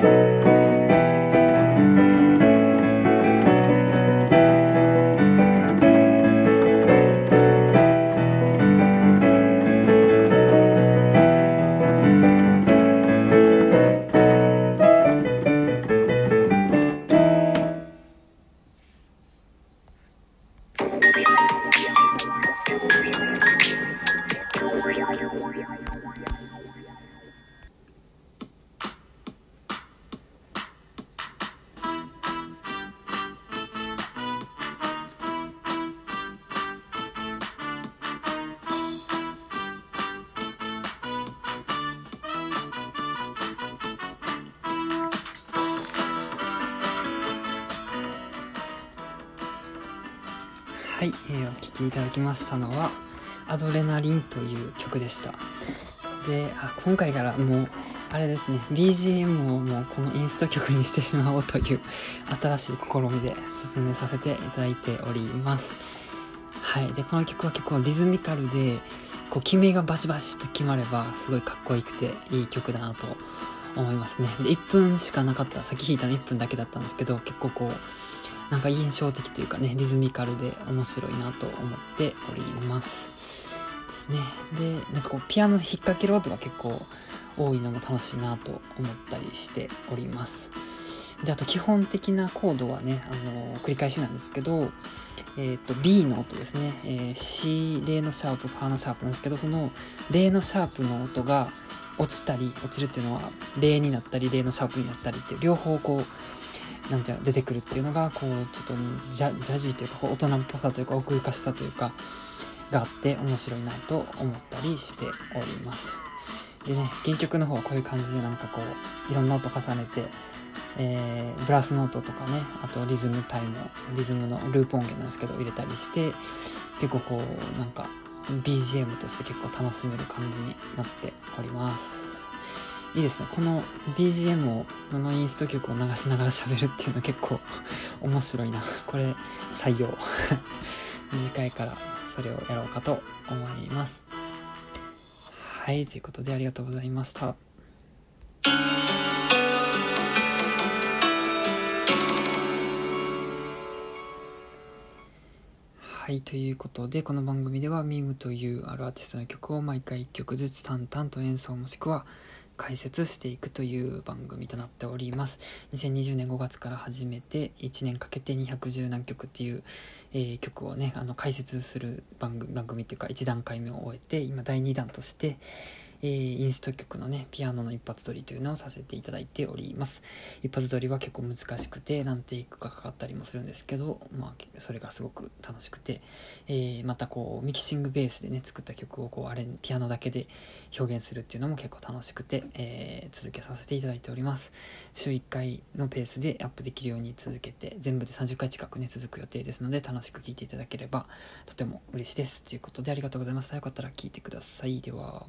Bye. はい、えーお聴きいただきましたのは「アドレナリン」という曲でした。であ今回からもうあれですね BGM をもうこのインスト曲にしてしまおうという新しい試みで進めさせていただいております。はいでこの曲は結構リズミカルでこう決めがバシバシと決まればすごいかっこよくていい曲だなと思いますね。で1分しかなかったさっき弾いたの1分だけだったんですけど結構こうなんか印象的というかねリズミカルで面白いなと思っております。ですね。でなんかこうピアノ引っ掛ける音が結構多いのも楽しいなと思ったりしております。であと基本的なコードはね、あの繰り返しなんですけど、えー、と B の音ですね、えー C レのシャープファーのシャープなんですけどそのレのシャープの音が落ちたり落ちるっていうのはレになったりレのシャープになったりっていう両方こうなんていうの出てくるっていうのがこうちょっとジャジャジーというか大人っぽさというか奥ゆかしさというかがあって面白いなと思ったりしております。でね原曲の方はこういう感じでなんかこういろんな音重ねて、えーブラスノートとかねあとリズムタイムリズムのループ音源なんですけど入れたりして結構こうなんか BGM として結構楽しめる感じになっております。いいですね。この BGM をこのインスト曲を流しながら喋るっていうの結構 面白いな。これ採用。次回からそれをやろうかと思います。はいということでありがとうございました。はい、ということで、この番組ではミームというあるアーティストの曲を毎回1曲ずつ淡々と演奏もしくは解説していくという番組となっております。2020年5月から始めて1年かけて210何曲っていう、えー曲をね、あの解説する番組番組っていうか1段階目を終えて、今第2弾として、えーインスト曲のね、ピアノの一発撮りというのをさせていただいております。一発撮りは結構難しくて何テイクかかかったりもするんですけど、まあ、それがすごく楽しくて、えーまたこうミキシングベースでね作った曲をこうあれピアノだけで表現するっていうのも結構楽しくて、えー続けさせていただいております。週1回のペースでアップできるように続けて全部で30回近くね続く予定ですので楽しく聴いていただければとても嬉しいです。ということでありがとうございましたよかったら聴いてください。では。